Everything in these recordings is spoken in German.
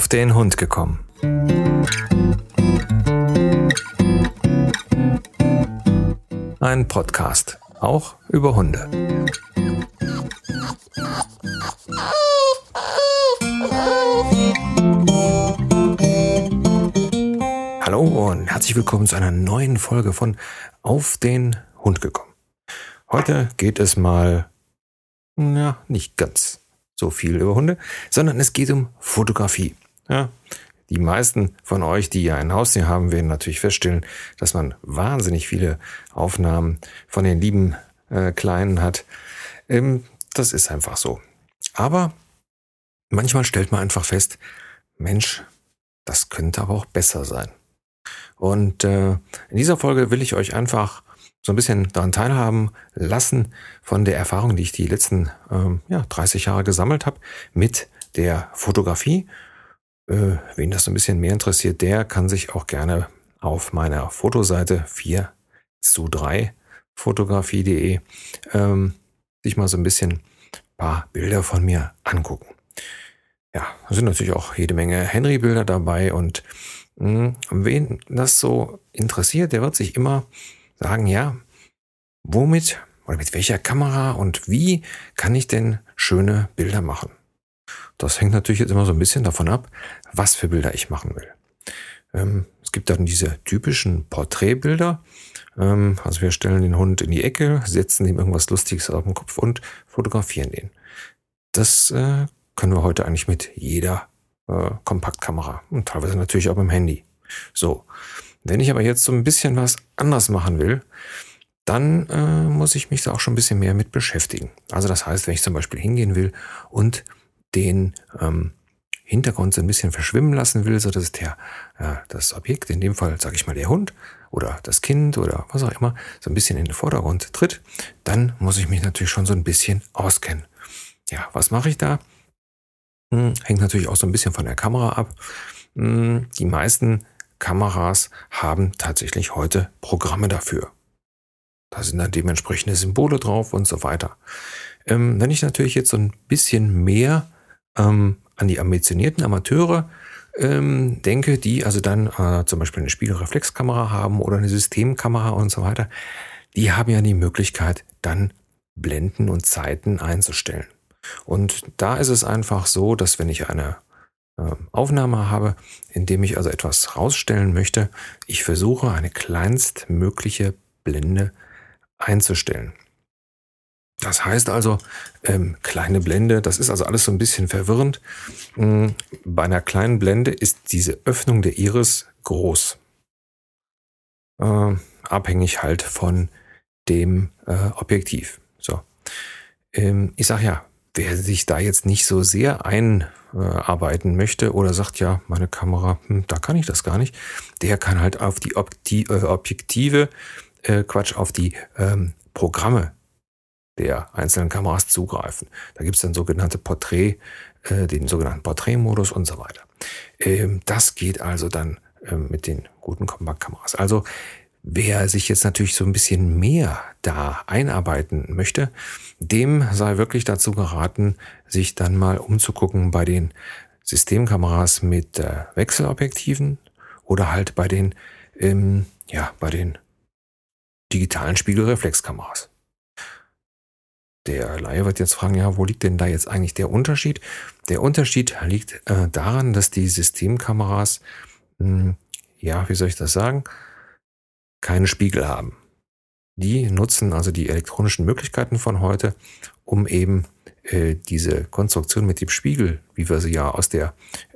auf den Hund gekommen. Ein Podcast, auch über Hunde. Hallo und herzlich willkommen zu einer neuen Folge von Auf den Hund gekommen. Heute geht es mal, ja, nicht ganz so viel über Hunde, sondern es geht um Fotografie. Ja, die meisten von euch, die ja ein Haustier haben, werden natürlich feststellen, dass man wahnsinnig viele Aufnahmen von den lieben äh, Kleinen hat. Ähm, das ist einfach so. Aber manchmal stellt man einfach fest, Mensch, das könnte aber auch besser sein. Und äh, in dieser Folge will ich euch einfach so ein bisschen daran teilhaben lassen von der Erfahrung, die ich die letzten ähm, ja, 30 Jahre gesammelt habe mit der Fotografie. Äh, wen das so ein bisschen mehr interessiert, der kann sich auch gerne auf meiner Fotoseite 4 zu 3 fotografie.de ähm, sich mal so ein bisschen paar Bilder von mir angucken. Ja, da sind natürlich auch jede Menge Henry-Bilder dabei und mh, hm, wen das so interessiert, der wird sich immer sagen, ja, womit oder mit welcher Kamera und wie kann ich denn schöne Bilder machen? Das hängt natürlich jetzt immer so ein bisschen davon ab, was für Bilder ich machen will. Ähm, es gibt dann diese typischen Porträtbilder. Ähm, also wir stellen den Hund in die Ecke, setzen ihm irgendwas Lustiges auf den Kopf und fotografieren den. Das äh, können wir heute eigentlich mit jeder äh, Kompaktkamera und teilweise natürlich auch mit dem Handy. So, wenn ich aber jetzt so ein bisschen was anders machen will, dann äh, muss ich mich da auch schon ein bisschen mehr mit beschäftigen. Also das heißt, wenn ich zum Beispiel hingehen will und den ähm, Hintergrund so ein bisschen verschwimmen lassen will, so dass der äh, das Objekt, in dem Fall sage ich mal der Hund oder das Kind oder was auch immer, so ein bisschen in den Vordergrund tritt, dann muss ich mich natürlich schon so ein bisschen auskennen. Ja, was mache ich da? Hm, hängt natürlich auch so ein bisschen von der Kamera ab. Hm, die meisten Kameras haben tatsächlich heute Programme dafür. Da sind dann dementsprechende Symbole drauf und so weiter. Ähm, wenn ich natürlich jetzt so ein bisschen mehr ähm, an die ambitionierten Amateure ähm, denke, die also dann äh, zum Beispiel eine Spiegelreflexkamera haben oder eine Systemkamera und so weiter, die haben ja die Möglichkeit, dann Blenden und Zeiten einzustellen. Und da ist es einfach so, dass wenn ich eine äh, Aufnahme habe, indem ich also etwas rausstellen möchte, ich versuche eine kleinstmögliche Blende einzustellen. Das heißt also, ähm, kleine Blende, das ist also alles so ein bisschen verwirrend. Ähm, bei einer kleinen Blende ist diese Öffnung der Iris groß. Äh, abhängig halt von dem äh, Objektiv. So. Ähm, ich sage ja, wer sich da jetzt nicht so sehr einarbeiten möchte oder sagt, ja, meine Kamera, hm, da kann ich das gar nicht, der kann halt auf die Obti äh, Objektive, äh, Quatsch, auf die ähm, Programme der einzelnen Kameras zugreifen. Da gibt es dann sogenannte Porträt, äh, den sogenannten Porträtmodus und so weiter. Ähm, das geht also dann ähm, mit den guten Kompaktkameras. Also Wer sich jetzt natürlich so ein bisschen mehr da einarbeiten möchte, dem sei wirklich dazu geraten, sich dann mal umzugucken bei den Systemkameras mit äh, Wechselobjektiven oder halt bei den, ähm, ja, bei den digitalen Spiegelreflexkameras. Der Laie wird jetzt fragen, ja, wo liegt denn da jetzt eigentlich der Unterschied? Der Unterschied liegt äh, daran, dass die Systemkameras, mh, hm, ja, wie soll ich das sagen, keine Spiegel haben. Die nutzen also die elektronischen Möglichkeiten von heute, um eben äh, diese Konstruktion mit dem Spiegel, wie wir sie ja aus der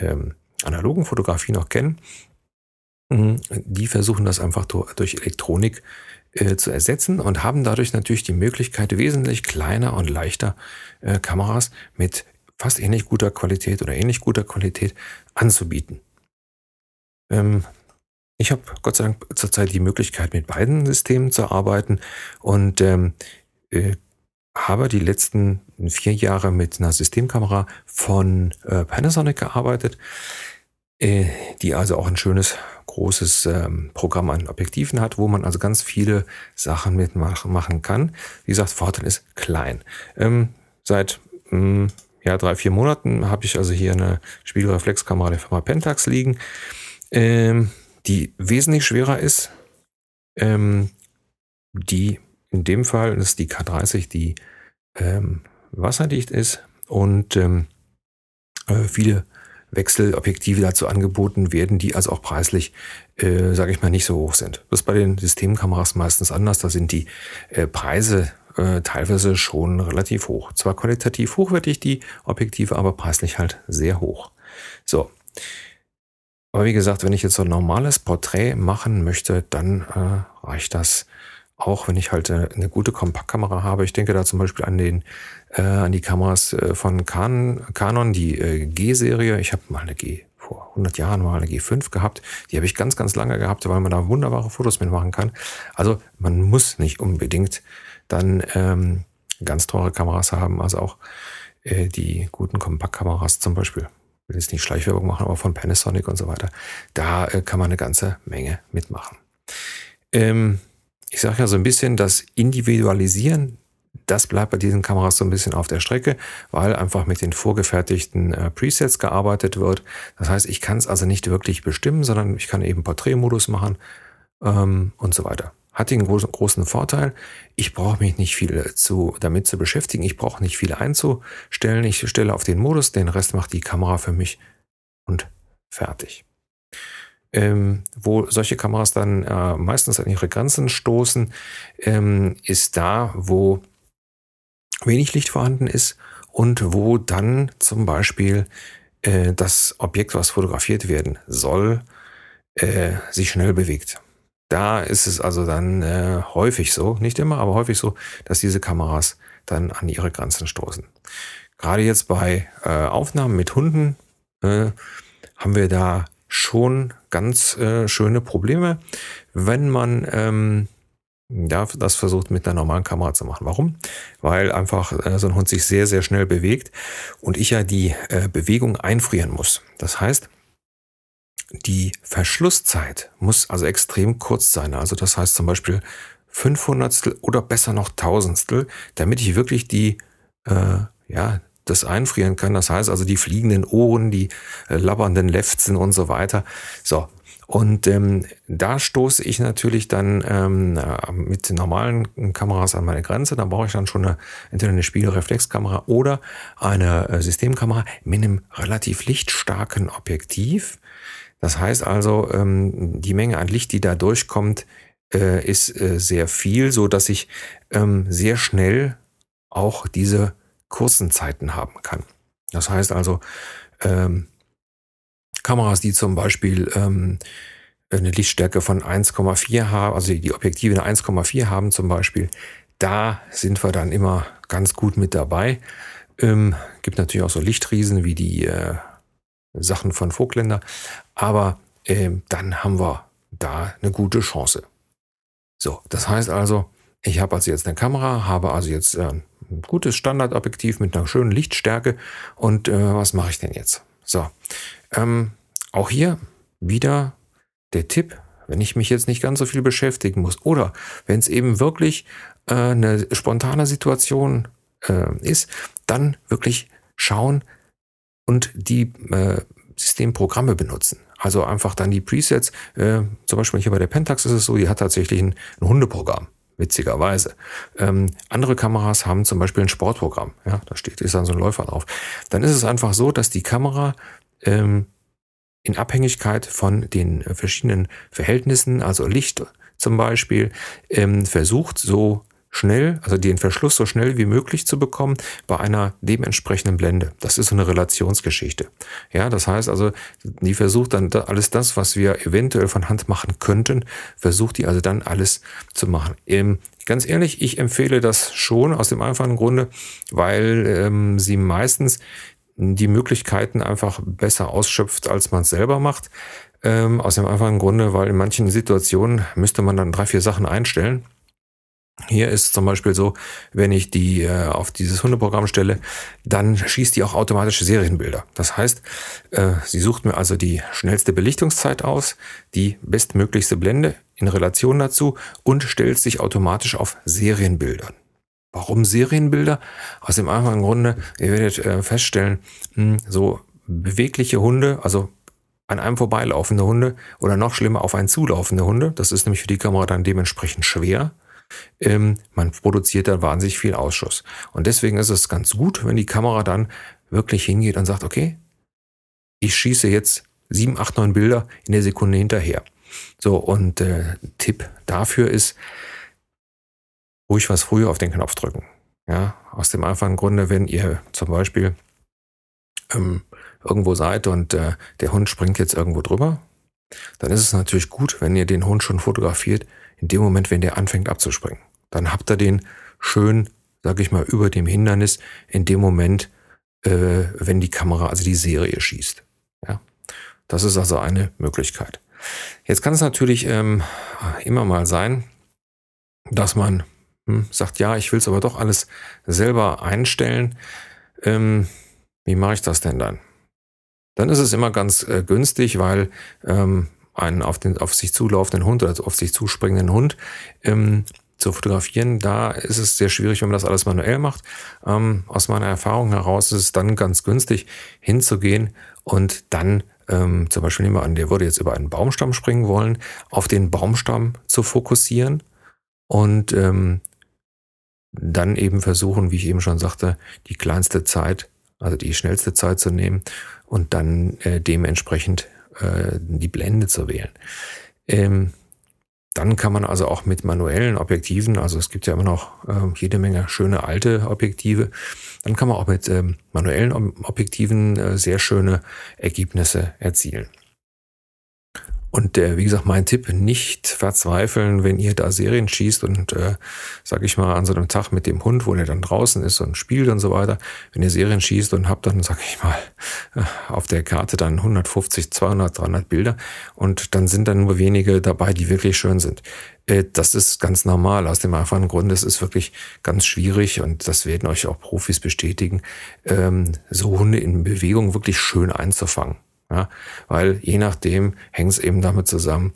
ähm, analogen Fotografie noch kennen, mh, die versuchen das einfach durch Elektronik äh, zu ersetzen und haben dadurch natürlich die Möglichkeit, wesentlich kleiner und leichter äh, Kameras mit fast ähnlich guter Qualität oder ähnlich guter Qualität anzubieten. Ähm, ich habe Gott sei Dank zurzeit die Möglichkeit, mit beiden Systemen zu arbeiten und ähm, äh, habe die letzten vier Jahre mit einer Systemkamera von äh, Panasonic gearbeitet, äh, die also auch ein schönes großes ähm, Programm an Objektiven hat, wo man also ganz viele Sachen mitmachen kann. Wie gesagt, Vorteil ist klein. Ähm, seit mh, hm, ja, drei, vier Monaten habe ich also hier eine Spiegelreflexkamera der Firma Pentax liegen, ähm, die wesentlich schwerer ist. Ähm, die in dem Fall ist die K30, die ähm, wasserdicht ist und ähm, äh, viele Wechselobjektive dazu angeboten werden, die also auch preislich, äh, sage ich mal, nicht so hoch sind. Das ist bei den Systemkameras meistens anders. Da sind die äh, Preise äh, teilweise schon relativ hoch. Zwar qualitativ hochwertig die Objektive, aber preislich halt sehr hoch. So. Aber wie gesagt, wenn ich jetzt so ein normales Porträt machen möchte, dann äh, reicht das auch, wenn ich halt äh, eine gute Kompaktkamera habe. Ich denke da zum Beispiel an den äh, an die Kameras äh, von Canon, die äh, G-Serie. Ich habe mal eine G vor 100 Jahren mal eine G5 gehabt. Die habe ich ganz, ganz lange gehabt, weil man da wunderbare Fotos mitmachen kann. Also man muss nicht unbedingt dann ähm, ganz teure Kameras haben, also auch äh, die guten Kompaktkameras zum Beispiel. Ich will jetzt nicht Schleichwerbung machen, aber von Panasonic und so weiter. Da äh, kann man eine ganze Menge mitmachen. Ähm, ich sage ja so ein bisschen, das Individualisieren das bleibt bei diesen Kameras so ein bisschen auf der Strecke, weil einfach mit den vorgefertigten äh, Presets gearbeitet wird. Das heißt, ich kann es also nicht wirklich bestimmen, sondern ich kann eben Porträtmodus machen ähm, und so weiter. Hat den großen, großen Vorteil, ich brauche mich nicht viel zu, damit zu beschäftigen, ich brauche nicht viel einzustellen. Ich stelle auf den Modus, den Rest macht die Kamera für mich und fertig. Ähm, wo solche Kameras dann äh, meistens an ihre Grenzen stoßen, ähm, ist da, wo wenig Licht vorhanden ist und wo dann zum Beispiel äh, das Objekt, was fotografiert werden soll, äh, sich schnell bewegt. Da ist es also dann äh, häufig so, nicht immer, aber häufig so, dass diese Kameras dann an ihre Grenzen stoßen. Gerade jetzt bei äh, Aufnahmen mit Hunden äh, haben wir da schon ganz äh, schöne Probleme, wenn man ähm, ja, das versucht mit einer normalen Kamera zu machen. Warum? Weil einfach äh, so ein Hund sich sehr, sehr schnell bewegt und ich ja die äh, Bewegung einfrieren muss. Das heißt, die Verschlusszeit muss also extrem kurz sein. Also das heißt zum Beispiel 500 oder besser noch Tausendstel, damit ich wirklich die, äh, ja, das einfrieren kann. Das heißt also die fliegenden Ohren, die äh, labbernden Lefzen und so weiter. So, und ähm, da stoße ich natürlich dann ähm, mit normalen Kameras an meine Grenze. Da brauche ich dann schon eine, entweder eine Spiegelreflexkamera oder eine äh, Systemkamera mit einem relativ lichtstarken Objektiv. Das heißt also, ähm, die Menge an Licht, die da durchkommt, äh, ist äh, sehr viel, so dass ich ähm, sehr schnell auch diese kurzen Zeiten haben kann. Das heißt also, ähm, Kameras, die zum Beispiel ähm, eine Lichtstärke von 1,4 haben, also die Objektive eine 1,4 haben zum Beispiel, da sind wir dann immer ganz gut mit dabei. Ähm, gibt natürlich auch so Lichtriesen wie die äh, Sachen von Vogtländer, aber ähm, dann haben wir da eine gute Chance. So, das heißt also, ich habe also jetzt eine Kamera, habe also jetzt äh, gutes Standardobjektiv mit einer schönen Lichtstärke und äh, was mache ich denn jetzt? So, ähm, auch hier wieder der Tipp, wenn ich mich jetzt nicht ganz so viel beschäftigen muss oder wenn es eben wirklich äh, eine spontane Situation äh, ist, dann wirklich schauen und die äh, Systemprogramme benutzen. Also einfach dann die Presets, äh, zum Beispiel hier bei der Pentax ist es so, die hat tatsächlich ein, ein Hundeprogramm witzigerweise. Ähm, andere Kameras haben zum Beispiel ein Sportprogramm. Ja, da steht, ist dann so ein Läufer drauf. Dann ist es einfach so, dass die Kamera ähm, in Abhängigkeit von den verschiedenen Verhältnissen, also Licht zum Beispiel, ähm, versucht so schnell, also den Verschluss so schnell wie möglich zu bekommen bei einer dementsprechenden Blende. Das ist so eine Relationsgeschichte. Ja, das heißt also, die versucht dann alles das, was wir eventuell von Hand machen könnten, versucht die also dann alles zu machen. Ähm, ganz ehrlich, ich empfehle das schon aus dem einfachen Grunde, weil ähm, sie meistens die Möglichkeiten einfach besser ausschöpft, als man es selber macht. Ähm, aus dem einfachen Grunde, weil in manchen Situationen müsste man dann drei, vier Sachen einstellen. Hier ist zum Beispiel so, wenn ich die äh, auf dieses Hundeprogramm stelle, dann schießt die auch automatisch Serienbilder. Das heißt, äh, sie sucht mir also die schnellste Belichtungszeit aus, die bestmöglichste Blende in Relation dazu und stellt sich automatisch auf Serienbildern. Warum Serienbilder? Aus dem einfachen Grunde, ihr werdet äh, feststellen, mh, so bewegliche Hunde, also an einem vorbeilaufende Hunde oder noch schlimmer auf einen zulaufende Hunde, das ist nämlich für die Kamera dann dementsprechend schwer. Ähm, man produziert da wahnsinnig viel Ausschuss. Und deswegen ist es ganz gut, wenn die Kamera dann wirklich hingeht und sagt, okay, ich schieße jetzt sieben, acht, neun Bilder in der Sekunde hinterher. So, und äh, Tipp dafür ist, ruhig was früher auf den Knopf drücken. Ja, aus dem einfachen Grunde, wenn ihr zum Beispiel ähm, irgendwo seid und äh, der Hund springt jetzt irgendwo drüber, dann ist es natürlich gut, wenn ihr den Hund schon fotografiert, in dem Moment, wenn der anfängt abzuspringen. Dann habt ihr den schön, sag ich mal, über dem Hindernis in dem Moment, äh, wenn die Kamera, also die Serie schießt. Ja, das ist also eine Möglichkeit. Jetzt kann es natürlich ähm, immer mal sein, dass man hm, sagt, ja, ich will es aber doch alles selber einstellen. Ähm, wie mache ich das denn dann? Dann ist es immer ganz äh, günstig, weil ähm, einen auf, den, auf sich zulaufenden Hund oder auf sich zuspringenden Hund ähm, zu fotografieren, da ist es sehr schwierig, wenn man das alles manuell macht. Ähm, aus meiner Erfahrung heraus ist es dann ganz günstig, hinzugehen und dann ähm, zum Beispiel nehmen wir an, der würde jetzt über einen Baumstamm springen wollen, auf den Baumstamm zu fokussieren und ähm, dann eben versuchen, wie ich eben schon sagte, die kleinste Zeit, also die schnellste Zeit zu nehmen und dann äh, dementsprechend äh, die Blende zu wählen. Ähm, dann kann man also auch mit manuellen Objektiven, also es gibt ja immer noch äh, jede Menge schöne alte Objektive, dann kann man auch mit ähm, manuellen Objektiven äh, sehr schöne Ergebnisse erzielen. Und äh, wie gesagt, mein Tipp, nicht verzweifeln, wenn ihr da Serien schießt und, äh, sag ich mal, an so einem Tag mit dem Hund, wo der dann draußen ist und spielt und so weiter, wenn ihr Serien schießt und habt dann, sag ich mal, äh, auf der Karte dann 150, 200, 300 Bilder und dann sind dann nur wenige dabei, die wirklich schön sind. Äh, das ist ganz normal, aus dem einfachen Grund, es ist wirklich ganz schwierig und das werden euch auch Profis bestätigen, ähm, so Hunde in Bewegung wirklich schön einzufangen. Ja, weil je nachdem hängt es eben damit zusammen,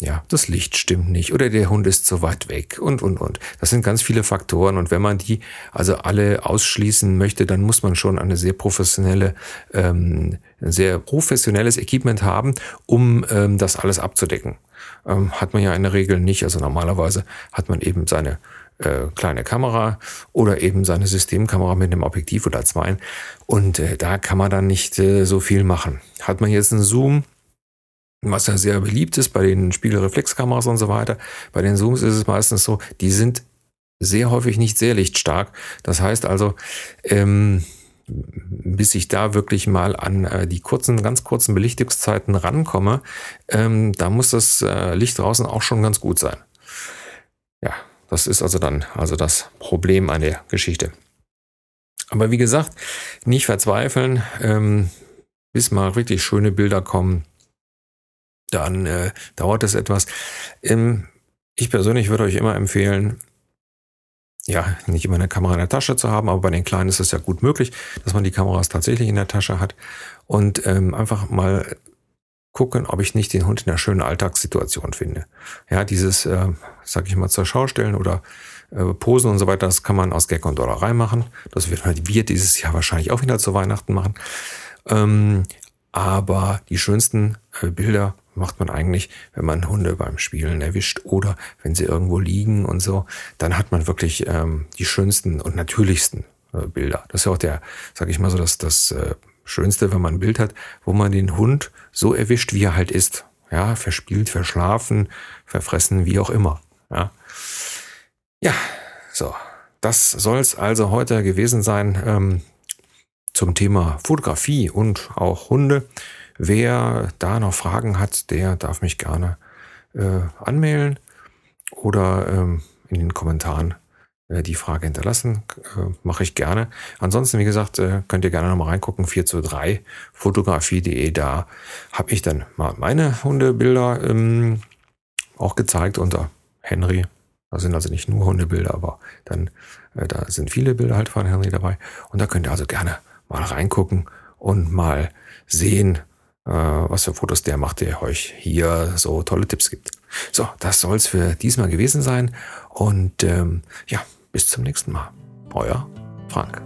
ja, das Licht stimmt nicht oder der Hund ist zu weit weg und, und, und. Das sind ganz viele Faktoren und wenn man die also alle ausschließen möchte, dann muss man schon eine sehr professionelle, ähm, ein sehr professionelles Equipment haben, um ähm, das alles abzudecken. Ähm, hat man ja in der Regel nicht. Also normalerweise hat man eben seine äh, kleine Kamera oder eben seine Systemkamera mit einem Objektiv oder zwei. Und äh, da kann man dann nicht äh, so viel machen. Hat man jetzt einen Zoom, was ja sehr beliebt ist bei den Spiegelreflexkameras und so weiter. Bei den Zooms ist es meistens so, die sind sehr häufig nicht sehr lichtstark. Das heißt also, ähm, bis ich da wirklich mal an äh, die kurzen, ganz kurzen Belichtungszeiten rankomme, ähm, da muss das äh, Licht draußen auch schon ganz gut sein. Ja, das ist also dann also das Problem an der Geschichte. Aber wie gesagt, nicht verzweifeln, ähm, bis mal richtig schöne Bilder kommen, dann äh, dauert es etwas. Ähm, ich persönlich würde euch immer empfehlen, ja, nicht immer eine Kamera in der Tasche zu haben, aber bei den Kleinen ist es ja gut möglich, dass man die Kameras tatsächlich in der Tasche hat und ähm, einfach mal gucken, ob ich nicht den Hund in einer schönen Alltagssituation finde. Ja, dieses, äh, sag ich mal, zur Schau oder äh, Posen und so weiter, das kann man aus Gag und Dollerei machen. Das wird halt wir dieses Jahr wahrscheinlich auch wieder zu Weihnachten machen. Ähm, aber die schönsten äh, Bilder macht man eigentlich, wenn man Hunde beim Spielen erwischt oder wenn sie irgendwo liegen und so. Dann hat man wirklich ähm, die schönsten und natürlichsten äh, Bilder. Das ist ja auch der, sag ich mal so, das, das äh, Schönste, wenn man ein Bild hat, wo man den Hund so erwischt, wie er halt ist. Ja, verspielt, verschlafen, verfressen, wie auch immer. Ja, ja so. Das soll es also heute gewesen sein ähm, zum Thema Fotografie und auch Hunde. Wer da noch Fragen hat, der darf mich gerne äh, anmelden oder ähm, in den Kommentaren die Frage hinterlassen. Äh, Mache ich gerne. Ansonsten, wie gesagt, äh, könnt ihr gerne nochmal reingucken. 4 zu 3 fotografie.de. Da habe ich dann mal meine Hundebilder ähm, auch gezeigt unter Henry. Da sind also nicht nur Hundebilder, aber dann äh, da sind viele Bilder halt von Henry dabei. Und da könnt ihr also gerne mal reingucken und mal sehen, äh, was für Fotos der macht, der euch hier so tolle Tipps gibt. So, das soll's für diesmal gewesen sein. Und ähm, ja, bis zum nächsten Mal. Euer Frank.